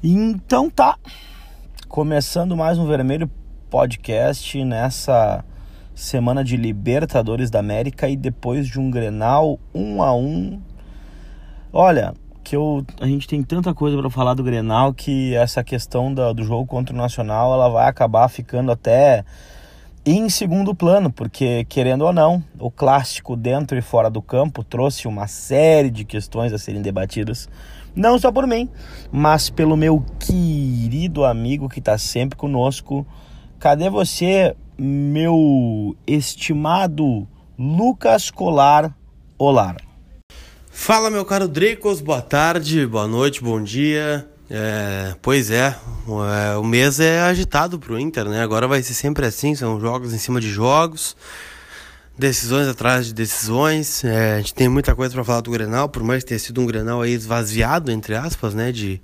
Então tá, começando mais um Vermelho Podcast nessa semana de Libertadores da América e depois de um Grenal um a um. Olha, que eu, a gente tem tanta coisa para falar do Grenal que essa questão da, do jogo contra o Nacional ela vai acabar ficando até em segundo plano, porque querendo ou não, o clássico dentro e fora do campo trouxe uma série de questões a serem debatidas não só por mim, mas pelo meu querido amigo que está sempre conosco. Cadê você, meu estimado Lucas Colar Olar? Fala, meu caro Dracos, boa tarde, boa noite, bom dia. É, pois é, é, o mês é agitado pro Inter, né? Agora vai ser sempre assim, são jogos em cima de jogos decisões atrás de decisões. É, a gente tem muita coisa para falar do Grenal, por mais que tenha sido um Grenal aí esvaziado, entre aspas, né? De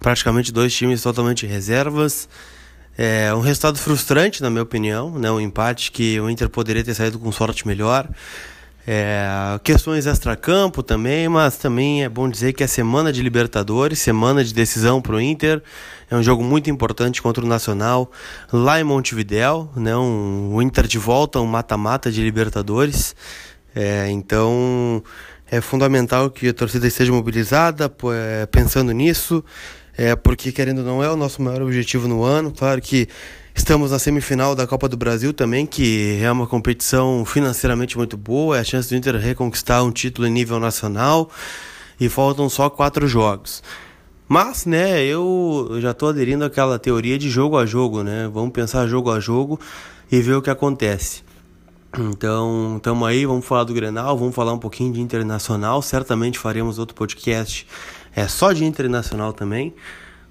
praticamente dois times totalmente reservas. É um resultado frustrante, na minha opinião, né? Um empate que o Inter poderia ter saído com sorte melhor. É, questões extra-campo também, mas também é bom dizer que é semana de Libertadores, semana de decisão para o Inter. É um jogo muito importante contra o Nacional lá em Montevidéu, né? Um, o Inter de volta, um mata-mata de Libertadores. É, então é fundamental que a torcida esteja mobilizada, é, pensando nisso, é, porque querendo ou não é o nosso maior objetivo no ano. Claro que Estamos na semifinal da Copa do Brasil também, que é uma competição financeiramente muito boa, é a chance do Inter reconquistar um título em nível nacional e faltam só quatro jogos. Mas, né, eu já estou aderindo àquela teoria de jogo a jogo, né? Vamos pensar jogo a jogo e ver o que acontece. Então, estamos aí, vamos falar do Grenal, vamos falar um pouquinho de Internacional, certamente faremos outro podcast é só de Internacional também.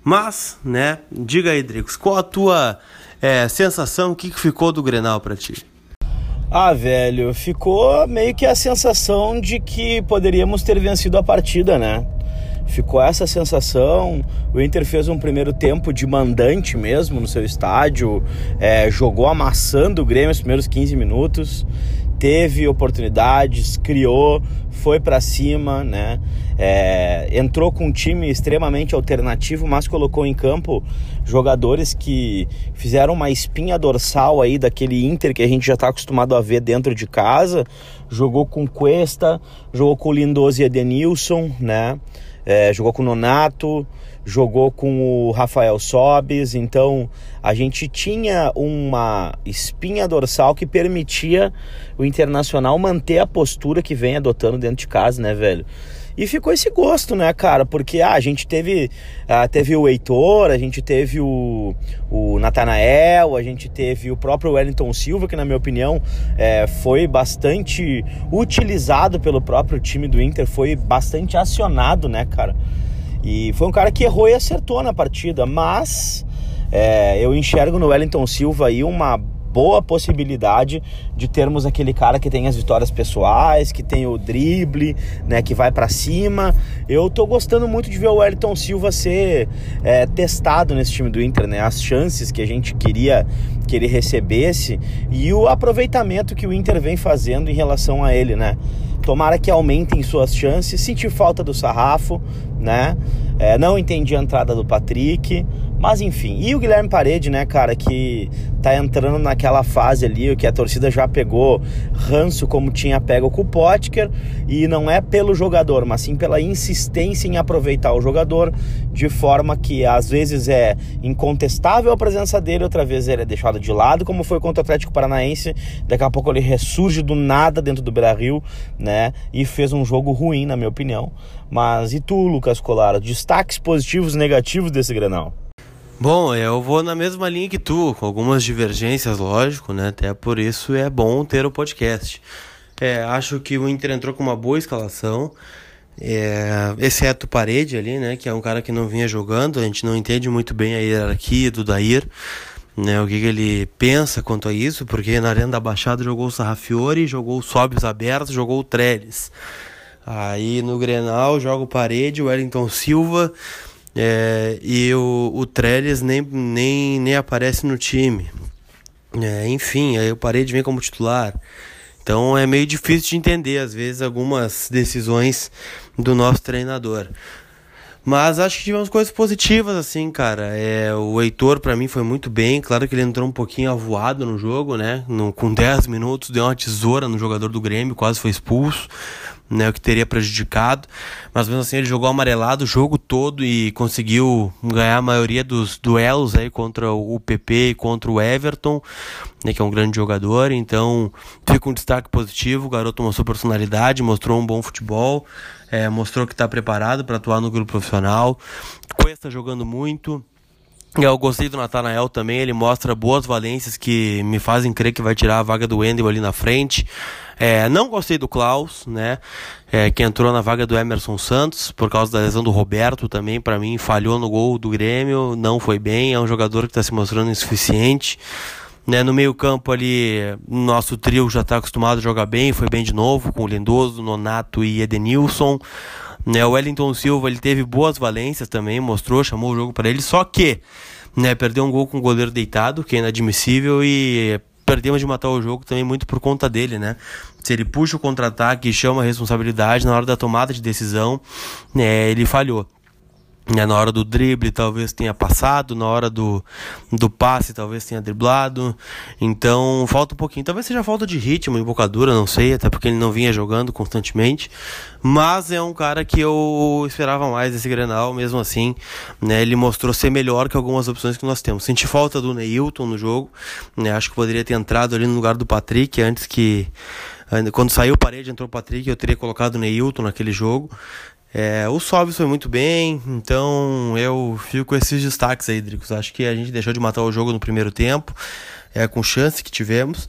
Mas, né, diga aí, Dricos, qual a tua é, sensação, o que ficou do Grenal para ti? Ah, velho, ficou meio que a sensação de que poderíamos ter vencido a partida, né? Ficou essa sensação. O Inter fez um primeiro tempo de mandante mesmo no seu estádio, é, jogou amassando o Grêmio os primeiros 15 minutos teve oportunidades, criou, foi para cima, né? É, entrou com um time extremamente alternativo, mas colocou em campo jogadores que fizeram uma espinha dorsal aí daquele Inter que a gente já está acostumado a ver dentro de casa. Jogou com Cuesta, jogou com Lindoso e Edenilson, né? É, jogou com o Nonato, jogou com o Rafael Sobes, então a gente tinha uma espinha dorsal que permitia o Internacional manter a postura que vem adotando dentro de casa, né, velho? E ficou esse gosto, né, cara? Porque ah, a gente teve, ah, teve o Heitor, a gente teve o, o Natanael, a gente teve o próprio Wellington Silva, que na minha opinião é, foi bastante utilizado pelo próprio time do Inter, foi bastante acionado, né, cara? E foi um cara que errou e acertou na partida, mas é, eu enxergo no Wellington Silva aí uma boa possibilidade de termos aquele cara que tem as vitórias pessoais, que tem o drible, né, que vai para cima. Eu tô gostando muito de ver o Wellington Silva ser é, testado nesse time do Inter, né? As chances que a gente queria que ele recebesse e o aproveitamento que o Inter vem fazendo em relação a ele, né? Tomara que aumentem suas chances. Senti falta do sarrafo, né? É, não entendi a entrada do Patrick, mas enfim. E o Guilherme Parede, né, cara, que tá entrando naquela fase ali, que a torcida já pegou ranço como tinha pego com o Potker, e não é pelo jogador, mas sim pela insistência em aproveitar o jogador, de forma que às vezes é incontestável a presença dele, outra vez ele é deixado de lado, como foi contra o Atlético Paranaense. Daqui a pouco ele ressurge do nada dentro do Beira-Rio, né? E fez um jogo ruim, na minha opinião. Mas e tu, Lucas Colara? Destaques positivos e negativos desse Grenal? Bom, eu vou na mesma linha que tu, com algumas divergências, lógico, né? Até por isso é bom ter o podcast. É, acho que o Inter entrou com uma boa escalação, é, exceto Parede ali, né? Que é um cara que não vinha jogando, a gente não entende muito bem a hierarquia do Dair, né? O que, que ele pensa quanto a isso, porque na Arena da Baixada jogou o Sarrafiore, jogou o Sobis abertos, jogou o Trellis. Aí no Grenal joga o Parede, o Wellington Silva é, e o, o Trellis nem, nem, nem aparece no time. É, enfim, aí o Parede vem como titular. Então é meio difícil de entender, às vezes, algumas decisões do nosso treinador. Mas acho que tivemos coisas positivas, assim, cara. É, o Heitor, para mim, foi muito bem. Claro que ele entrou um pouquinho avoado no jogo, né? No, com 10 minutos, deu uma tesoura no jogador do Grêmio, quase foi expulso né, o que teria prejudicado. Mas mesmo assim ele jogou amarelado o jogo todo e conseguiu ganhar a maioria dos duelos aí contra o PP e contra o Everton, né, que é um grande jogador. Então fica um destaque positivo. O garoto mostrou personalidade, mostrou um bom futebol, é, mostrou que está preparado para atuar no grupo profissional. Cuesta jogando muito. Eu gostei do Natanael também, ele mostra boas valências que me fazem crer que vai tirar a vaga do Wendel ali na frente. É, não gostei do Klaus, né? É, que entrou na vaga do Emerson Santos por causa da lesão do Roberto também. Para mim, falhou no gol do Grêmio, não foi bem. É um jogador que está se mostrando insuficiente. Né, no meio-campo ali, nosso trio já está acostumado a jogar bem, foi bem de novo, com o Lindoso, Nonato e Edenilson. Né, o Wellington Silva ele teve boas valências também, mostrou, chamou o jogo para ele, só que né, perdeu um gol com o goleiro deitado, que é inadmissível, e perdemos de matar o jogo também muito por conta dele, né? Se ele puxa o contra-ataque chama a responsabilidade na hora da tomada de decisão, né, ele falhou. É, na hora do drible talvez tenha passado, na hora do, do passe talvez tenha driblado. Então falta um pouquinho. Talvez seja falta de ritmo, embocadura, não sei, até porque ele não vinha jogando constantemente. Mas é um cara que eu esperava mais desse Grenal, mesmo assim. Né, ele mostrou ser melhor que algumas opções que nós temos. Senti falta do Neilton no jogo. Né, acho que poderia ter entrado ali no lugar do Patrick antes que. Quando saiu parede, entrou o Patrick, eu teria colocado o Neilton naquele jogo. É, o Sobs foi muito bem, então eu fico com esses destaques aí, Dricos. Acho que a gente deixou de matar o jogo no primeiro tempo, é, com chance que tivemos.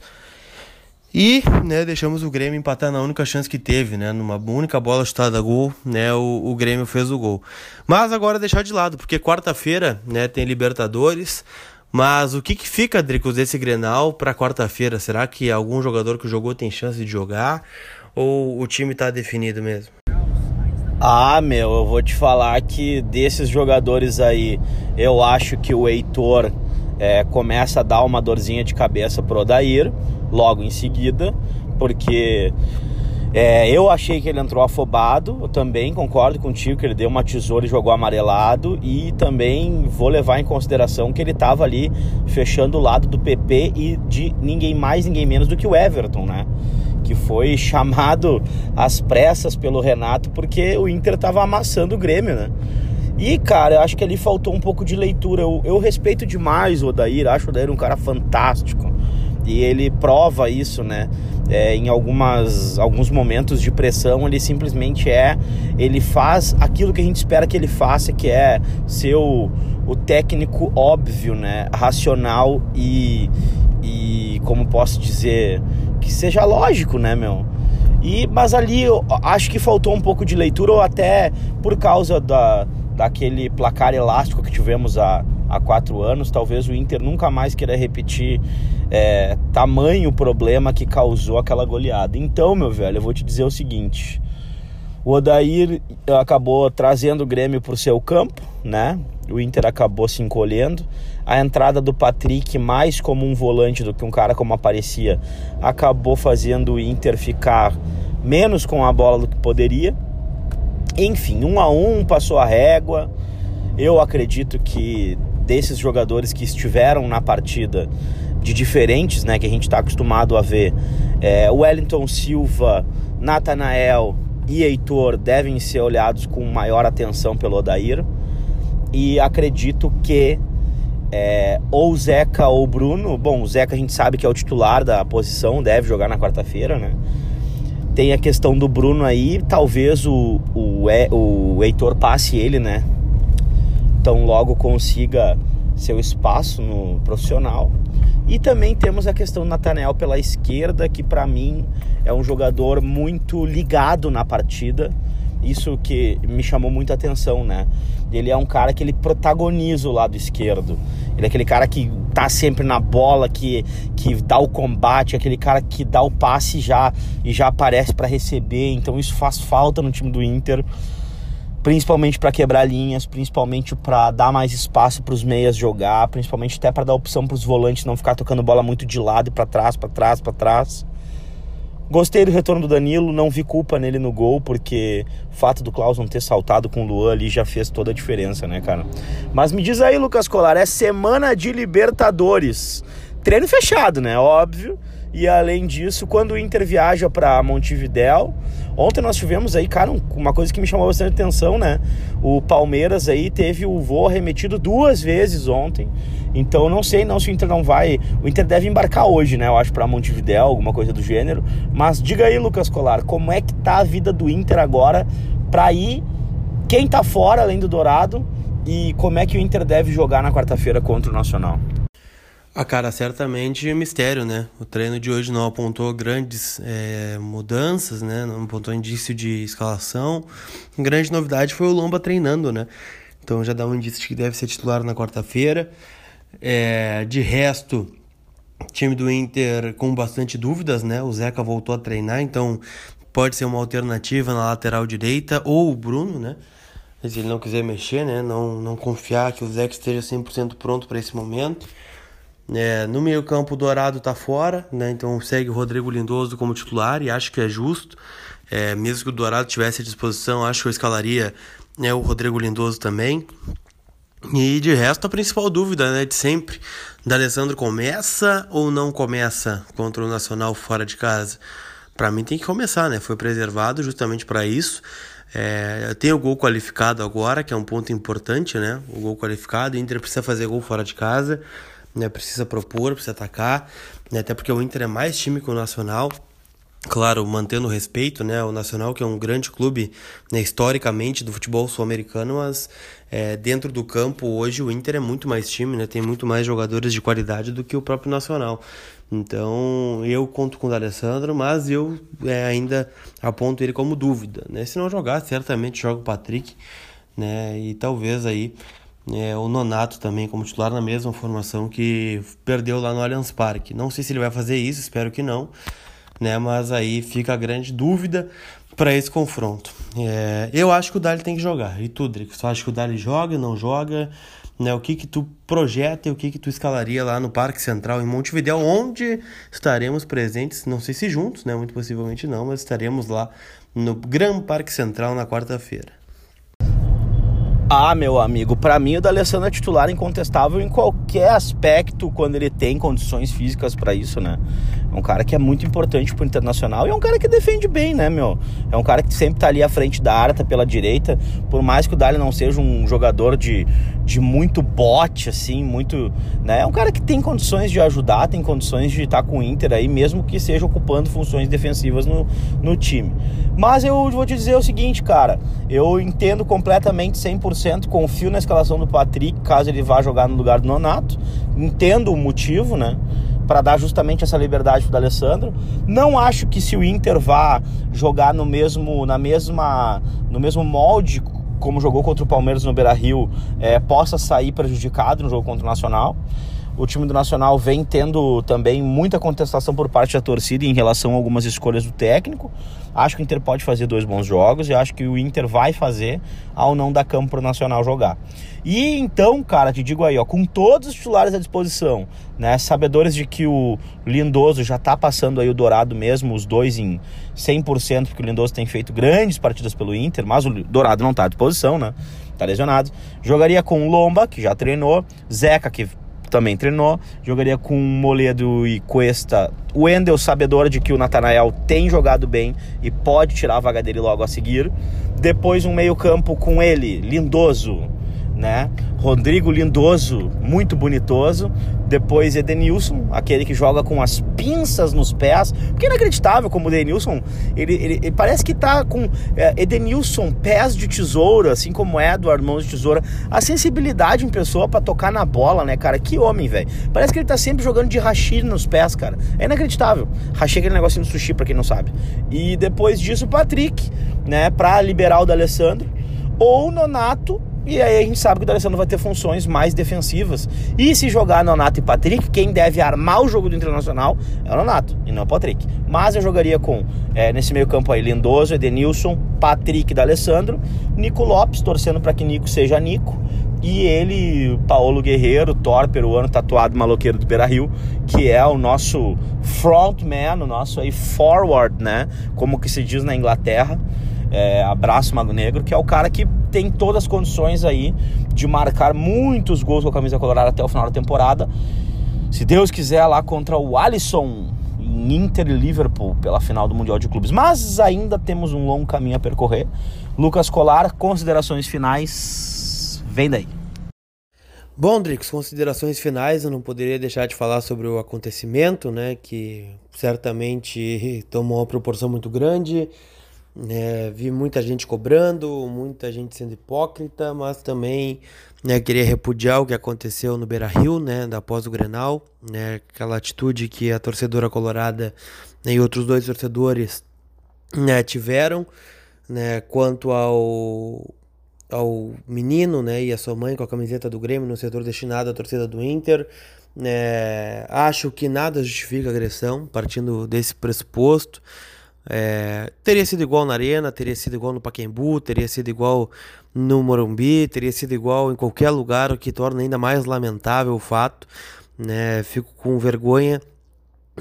E né, deixamos o Grêmio empatar na única chance que teve, né? Numa única bola chutada a gol, né? O, o Grêmio fez o gol. Mas agora deixar de lado, porque quarta-feira né, tem Libertadores. Mas o que, que fica, Dricos, desse Grenal para quarta-feira? Será que algum jogador que jogou tem chance de jogar? Ou o time está definido mesmo? Ah, meu, eu vou te falar que desses jogadores aí, eu acho que o Heitor é, começa a dar uma dorzinha de cabeça pro Odair logo em seguida, porque é, eu achei que ele entrou afobado, eu também concordo contigo que ele deu uma tesoura e jogou amarelado, e também vou levar em consideração que ele estava ali fechando o lado do PP e de ninguém mais, ninguém menos do que o Everton, né? Que foi chamado às pressas pelo Renato porque o Inter estava amassando o Grêmio, né? E, cara, eu acho que ali faltou um pouco de leitura. Eu, eu respeito demais o Odair, acho o Odair um cara fantástico. E ele prova isso, né? É, em algumas, alguns momentos de pressão, ele simplesmente é. Ele faz aquilo que a gente espera que ele faça, que é ser o, o técnico óbvio, né? Racional e, e, como posso dizer, que seja lógico, né, meu? E, mas ali eu acho que faltou um pouco de leitura, ou até por causa da, daquele placar elástico que tivemos há, há quatro anos, talvez o Inter nunca mais queira repetir é, tamanho problema que causou aquela goleada. Então, meu velho, eu vou te dizer o seguinte: o Odair acabou trazendo o Grêmio para o seu campo, né? O Inter acabou se encolhendo. A entrada do Patrick, mais como um volante do que um cara como aparecia, acabou fazendo o Inter ficar menos com a bola do que poderia. Enfim, um a um passou a régua. Eu acredito que desses jogadores que estiveram na partida, de diferentes, né, que a gente está acostumado a ver, é, Wellington Silva, Natanael e Heitor devem ser olhados com maior atenção pelo Odair. E acredito que é, ou Zeca ou Bruno. Bom, o Zeca a gente sabe que é o titular da posição, deve jogar na quarta-feira, né? Tem a questão do Bruno aí, talvez o, o, o Heitor passe ele, né? Então logo consiga seu espaço no profissional. E também temos a questão do Nathaniel pela esquerda, que para mim é um jogador muito ligado na partida isso que me chamou muita atenção, né? Ele é um cara que ele protagoniza o lado esquerdo. Ele é aquele cara que tá sempre na bola, que, que dá o combate, aquele cara que dá o passe já e já aparece para receber. Então isso faz falta no time do Inter, principalmente para quebrar linhas, principalmente para dar mais espaço para os meias jogar, principalmente até para dar opção para os volantes não ficar tocando bola muito de lado e para trás, para trás, para trás. Gostei do retorno do Danilo, não vi culpa nele no gol, porque o fato do Klaus não ter saltado com o Luan ali já fez toda a diferença, né, cara? Mas me diz aí, Lucas Colar, é semana de Libertadores. Treino fechado, né? Óbvio. E além disso, quando o Inter viaja para Montevidéu, ontem nós tivemos aí, cara, uma coisa que me chamou bastante atenção, né? O Palmeiras aí teve o voo arremetido duas vezes ontem. Então não sei não se o Inter não vai, o Inter deve embarcar hoje, né? Eu acho para Montevidéu, alguma coisa do gênero. Mas diga aí, Lucas Colar, como é que tá a vida do Inter agora para ir quem tá fora além do Dourado e como é que o Inter deve jogar na quarta-feira contra o Nacional? A cara, certamente mistério, né? O treino de hoje não apontou grandes é, mudanças, né? Não apontou indício de escalação. grande novidade foi o Lomba treinando, né? Então já dá um indício de que deve ser titular na quarta-feira. É, de resto, time do Inter com bastante dúvidas, né? O Zeca voltou a treinar, então pode ser uma alternativa na lateral direita ou o Bruno, né? Se ele não quiser mexer, né? Não, não confiar que o Zeca esteja 100% pronto para esse momento. É, no meio campo o Dourado está fora, né? então segue o Rodrigo Lindoso como titular e acho que é justo. É, mesmo que o Dourado tivesse à disposição, acho que eu escalaria né, o Rodrigo Lindoso também. E de resto, a principal dúvida né, de sempre: D'Alessandro começa ou não começa contra o Nacional fora de casa? Para mim tem que começar, né? Foi preservado justamente para isso. É, tem o gol qualificado agora, que é um ponto importante, né? O gol qualificado, o Inter precisa fazer gol fora de casa né? Precisa propor, precisa atacar, né? Até porque o Inter é mais time que o Nacional. Claro, mantendo o respeito, né? O Nacional, que é um grande clube né, historicamente do futebol sul-americano, mas é, dentro do campo hoje o Inter é muito mais time, né? Tem muito mais jogadores de qualidade do que o próprio Nacional. Então eu conto com o D'Alessandro, mas eu é, ainda aponto ele como dúvida, né? Se não jogar, certamente joga o Patrick, né? E talvez aí é, o Nonato também como titular na mesma formação que perdeu lá no Allianz Parque. Não sei se ele vai fazer isso, espero que não, né? Mas aí fica a grande dúvida para esse confronto. É, eu acho que o Dali tem que jogar. E tu, Drico, tu acha que o Dali joga, não joga? Né, o que que tu projeta e o que que tu escalaria lá no Parque Central em Montevideo, onde estaremos presentes, não sei se juntos, né, muito possivelmente não, mas estaremos lá no Gran Parque Central na quarta-feira. Ah, meu amigo, para mim o D'Alessandro é titular incontestável em qualquer aspecto quando ele tem condições físicas para isso, né? É um cara que é muito importante pro Internacional e é um cara que defende bem, né, meu? É um cara que sempre tá ali à frente da tá pela direita, por mais que o Dali não seja um jogador de, de muito bote, assim, muito, né? É um cara que tem condições de ajudar, tem condições de estar tá com o Inter aí, mesmo que seja ocupando funções defensivas no, no time. Mas eu vou te dizer o seguinte, cara, eu entendo completamente 100% 100%, confio na escalação do Patrick, caso ele vá jogar no lugar do Nonato. Entendo o motivo, né? Para dar justamente essa liberdade para o Alessandro. Não acho que se o Inter vá jogar no mesmo, na mesma, no mesmo molde como jogou contra o Palmeiras no Beira Rio, é, possa sair prejudicado no jogo contra o Nacional. O time do Nacional vem tendo também muita contestação por parte da torcida em relação a algumas escolhas do técnico. Acho que o Inter pode fazer dois bons jogos e acho que o Inter vai fazer ao não dar campo para o Nacional jogar. E então, cara, te digo aí, ó, com todos os titulares à disposição, né, sabedores de que o Lindoso já tá passando aí o Dourado mesmo, os dois em 100%, porque o Lindoso tem feito grandes partidas pelo Inter, mas o Dourado não tá à disposição, né? Tá lesionado. Jogaria com o Lomba, que já treinou, Zeca, que também treinou. Jogaria com Moledo e Cuesta. O Wendel, sabedor de que o Natanael tem jogado bem e pode tirar a vaga dele logo a seguir. Depois um meio-campo com ele, Lindoso, né? Rodrigo Lindoso, muito bonitoso. Depois Edenilson, aquele que joga com as pinças nos pés. Porque é inacreditável como o Edenilson, ele, ele, ele parece que tá com é, Edenilson, pés de tesoura, assim como Edward, mãos de tesoura. A sensibilidade em pessoa para tocar na bola, né, cara? Que homem, velho. Parece que ele tá sempre jogando de hashi nos pés, cara. É inacreditável. Hashi é aquele negocinho do sushi, pra quem não sabe. E depois disso, o Patrick, né, pra liberar o D'Alessandro. Ou Nonato e aí a gente sabe que o D'Alessandro vai ter funções mais defensivas. E se jogar Nonato e Patrick, quem deve armar o jogo do Internacional é o Nonato e não o Patrick. Mas eu jogaria com, é, nesse meio campo aí, Lindoso, Edenilson, Patrick e D'Alessandro, Nico Lopes, torcendo para que Nico seja Nico, E ele, Paulo Guerreiro, Thor peruano, tatuado maloqueiro do Beira Rio, que é o nosso frontman, o nosso aí forward, né? Como que se diz na Inglaterra. É, abraço Mago Negro, que é o cara que tem todas as condições aí de marcar muitos gols com a camisa colorada até o final da temporada. Se Deus quiser, lá contra o Alisson em Inter e Liverpool pela final do Mundial de Clubes. Mas ainda temos um longo caminho a percorrer. Lucas Colar, considerações finais. Vem daí. Bom, Drix, considerações finais, eu não poderia deixar de falar sobre o acontecimento, né, que certamente tomou uma proporção muito grande, é, vi muita gente cobrando, muita gente sendo hipócrita, mas também né, queria repudiar o que aconteceu no Beira Rio, né, após o Grenal, né, aquela atitude que a torcedora colorada né, e outros dois torcedores né, tiveram, né, quanto ao, ao menino né, e a sua mãe com a camiseta do Grêmio no setor destinado à torcida do Inter. É, acho que nada justifica agressão, partindo desse pressuposto. É, teria sido igual na Arena, teria sido igual no Paquembu, teria sido igual no Morumbi, teria sido igual em qualquer lugar, o que torna ainda mais lamentável o fato. Né? Fico com vergonha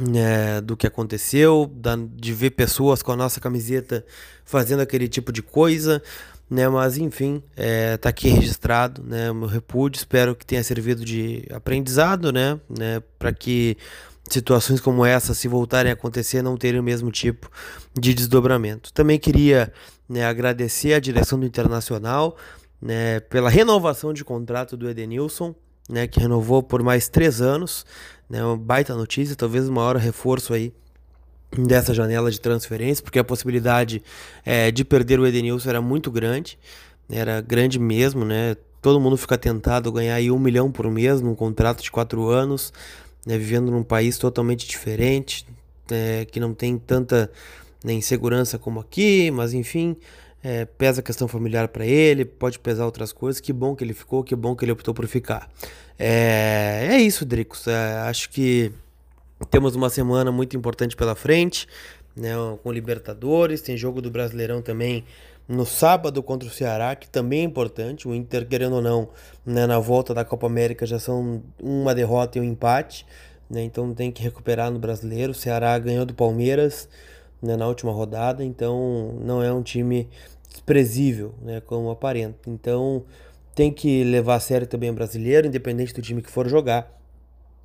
né, do que aconteceu, da, de ver pessoas com a nossa camiseta fazendo aquele tipo de coisa. Né, mas enfim, é, tá aqui registrado, né, o meu repúdio, espero que tenha servido de aprendizado, né, né para que situações como essa, se voltarem a acontecer, não terem o mesmo tipo de desdobramento. Também queria né, agradecer à direção do Internacional né, pela renovação de contrato do Edenilson, né, que renovou por mais três anos. Né, uma baita notícia, talvez o maior reforço aí dessa janela de transferência, porque a possibilidade é, de perder o Edenilson era muito grande, era grande mesmo, né? Todo mundo fica tentado ganhar aí um milhão por mês num contrato de quatro anos né, vivendo num país totalmente diferente, é, que não tem tanta né, insegurança como aqui, mas enfim, é, pesa a questão familiar para ele, pode pesar outras coisas. Que bom que ele ficou, que bom que ele optou por ficar. É, é isso, Dricos. É, acho que temos uma semana muito importante pela frente, né, com Libertadores, tem jogo do Brasileirão também no sábado contra o Ceará, que também é importante. O Inter, querendo ou não, né, na volta da Copa América já são uma derrota e um empate, né, então tem que recuperar no brasileiro. O Ceará ganhou do Palmeiras né, na última rodada, então não é um time desprezível, né, como aparenta. Então tem que levar a sério também o brasileiro, independente do time que for jogar.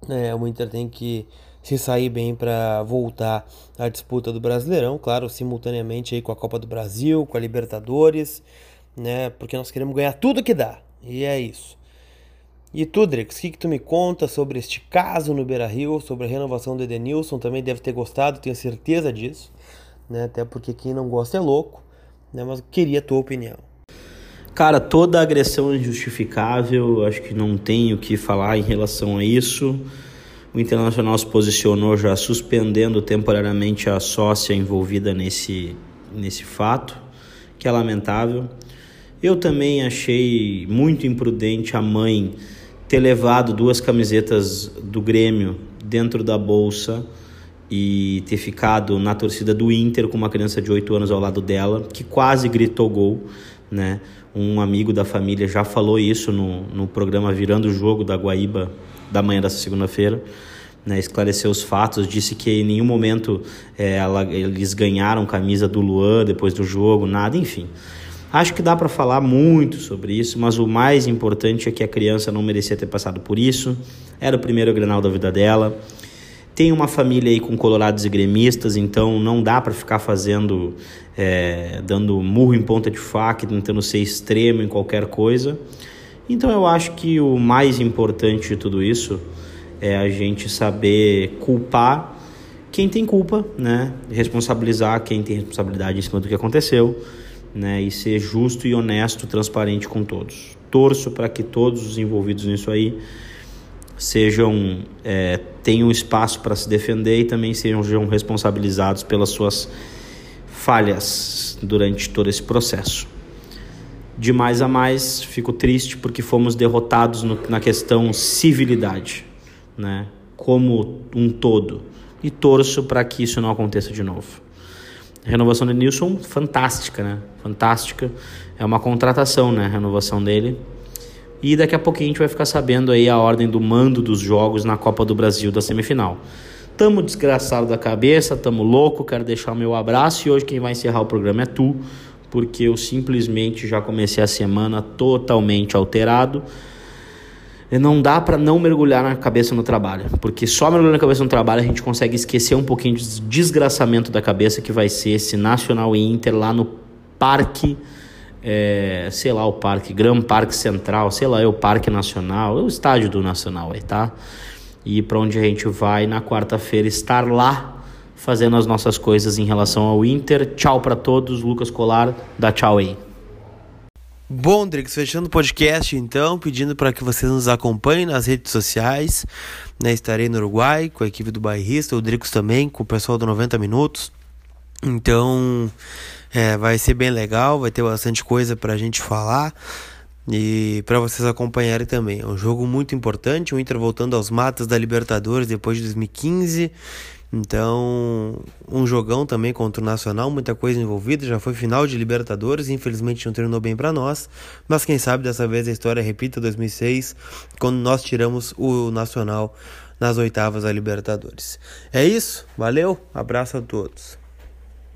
É, o Inter tem que se sair bem para voltar à disputa do Brasileirão, claro, simultaneamente aí com a Copa do Brasil, com a Libertadores, né? Porque nós queremos ganhar tudo que dá. E é isso. E tu, Drex, o que, que tu me conta sobre este caso no Beira Rio, sobre a renovação do Edenilson? Também deve ter gostado, tenho certeza disso, né? Até porque quem não gosta é louco, né? Mas queria a tua opinião. Cara, toda agressão é injustificável, acho que não tenho o que falar em relação a isso. O Internacional se posicionou já suspendendo temporariamente a sócia envolvida nesse, nesse fato, que é lamentável. Eu também achei muito imprudente a mãe ter levado duas camisetas do Grêmio dentro da bolsa e ter ficado na torcida do Inter com uma criança de 8 anos ao lado dela, que quase gritou gol, né? Um amigo da família já falou isso no, no programa Virando o Jogo da Guaíba da manhã dessa segunda-feira. Né, esclareceu os fatos, disse que em nenhum momento é, ela, eles ganharam camisa do Luan depois do jogo, nada, enfim. Acho que dá para falar muito sobre isso, mas o mais importante é que a criança não merecia ter passado por isso. Era o primeiro Grenal da vida dela. Tem uma família aí com colorados e gremistas, então não dá para ficar fazendo, é, dando murro em ponta de faca, tentando ser extremo em qualquer coisa. Então eu acho que o mais importante de tudo isso é a gente saber culpar quem tem culpa, né? Responsabilizar quem tem responsabilidade em cima do que aconteceu, né? E ser justo e honesto, transparente com todos. Torço para que todos os envolvidos nisso aí sejam é, tenham espaço para se defender e também sejam responsabilizados pelas suas falhas durante todo esse processo de mais a mais, fico triste porque fomos derrotados no, na questão civilidade, né? Como um todo. E torço para que isso não aconteça de novo. Renovação do Nilson, fantástica, né? Fantástica. É uma contratação, né? A renovação dele. E daqui a pouquinho a gente vai ficar sabendo aí a ordem do mando dos jogos na Copa do Brasil da semifinal. Tamo desgraçado da cabeça, tamo louco, quero deixar o meu abraço e hoje quem vai encerrar o programa é tu, porque eu simplesmente já comecei a semana totalmente alterado. E não dá para não mergulhar na cabeça no trabalho, porque só mergulhando na cabeça no trabalho a gente consegue esquecer um pouquinho de desgraçamento da cabeça que vai ser esse Nacional Inter lá no Parque é, sei lá, o parque, Gran Parque Central, sei lá, é o Parque Nacional, é o estádio do Nacional aí, tá? E para onde a gente vai na quarta-feira estar lá fazendo as nossas coisas em relação ao Inter. Tchau para todos, Lucas Colar, dá tchau aí. Bom, Drix, fechando o podcast então, pedindo para que vocês nos acompanhem nas redes sociais. Né? Estarei no Uruguai com a equipe do Bairrista, o Drix também, com o pessoal do 90 Minutos. Então, é, vai ser bem legal, vai ter bastante coisa para a gente falar e para vocês acompanharem também. É um jogo muito importante, o Inter voltando aos matas da Libertadores depois de 2015. Então, um jogão também contra o Nacional, muita coisa envolvida. Já foi final de Libertadores, infelizmente não terminou bem para nós. Mas quem sabe dessa vez a história repita 2006, quando nós tiramos o Nacional nas oitavas da Libertadores. É isso, valeu, abraço a todos.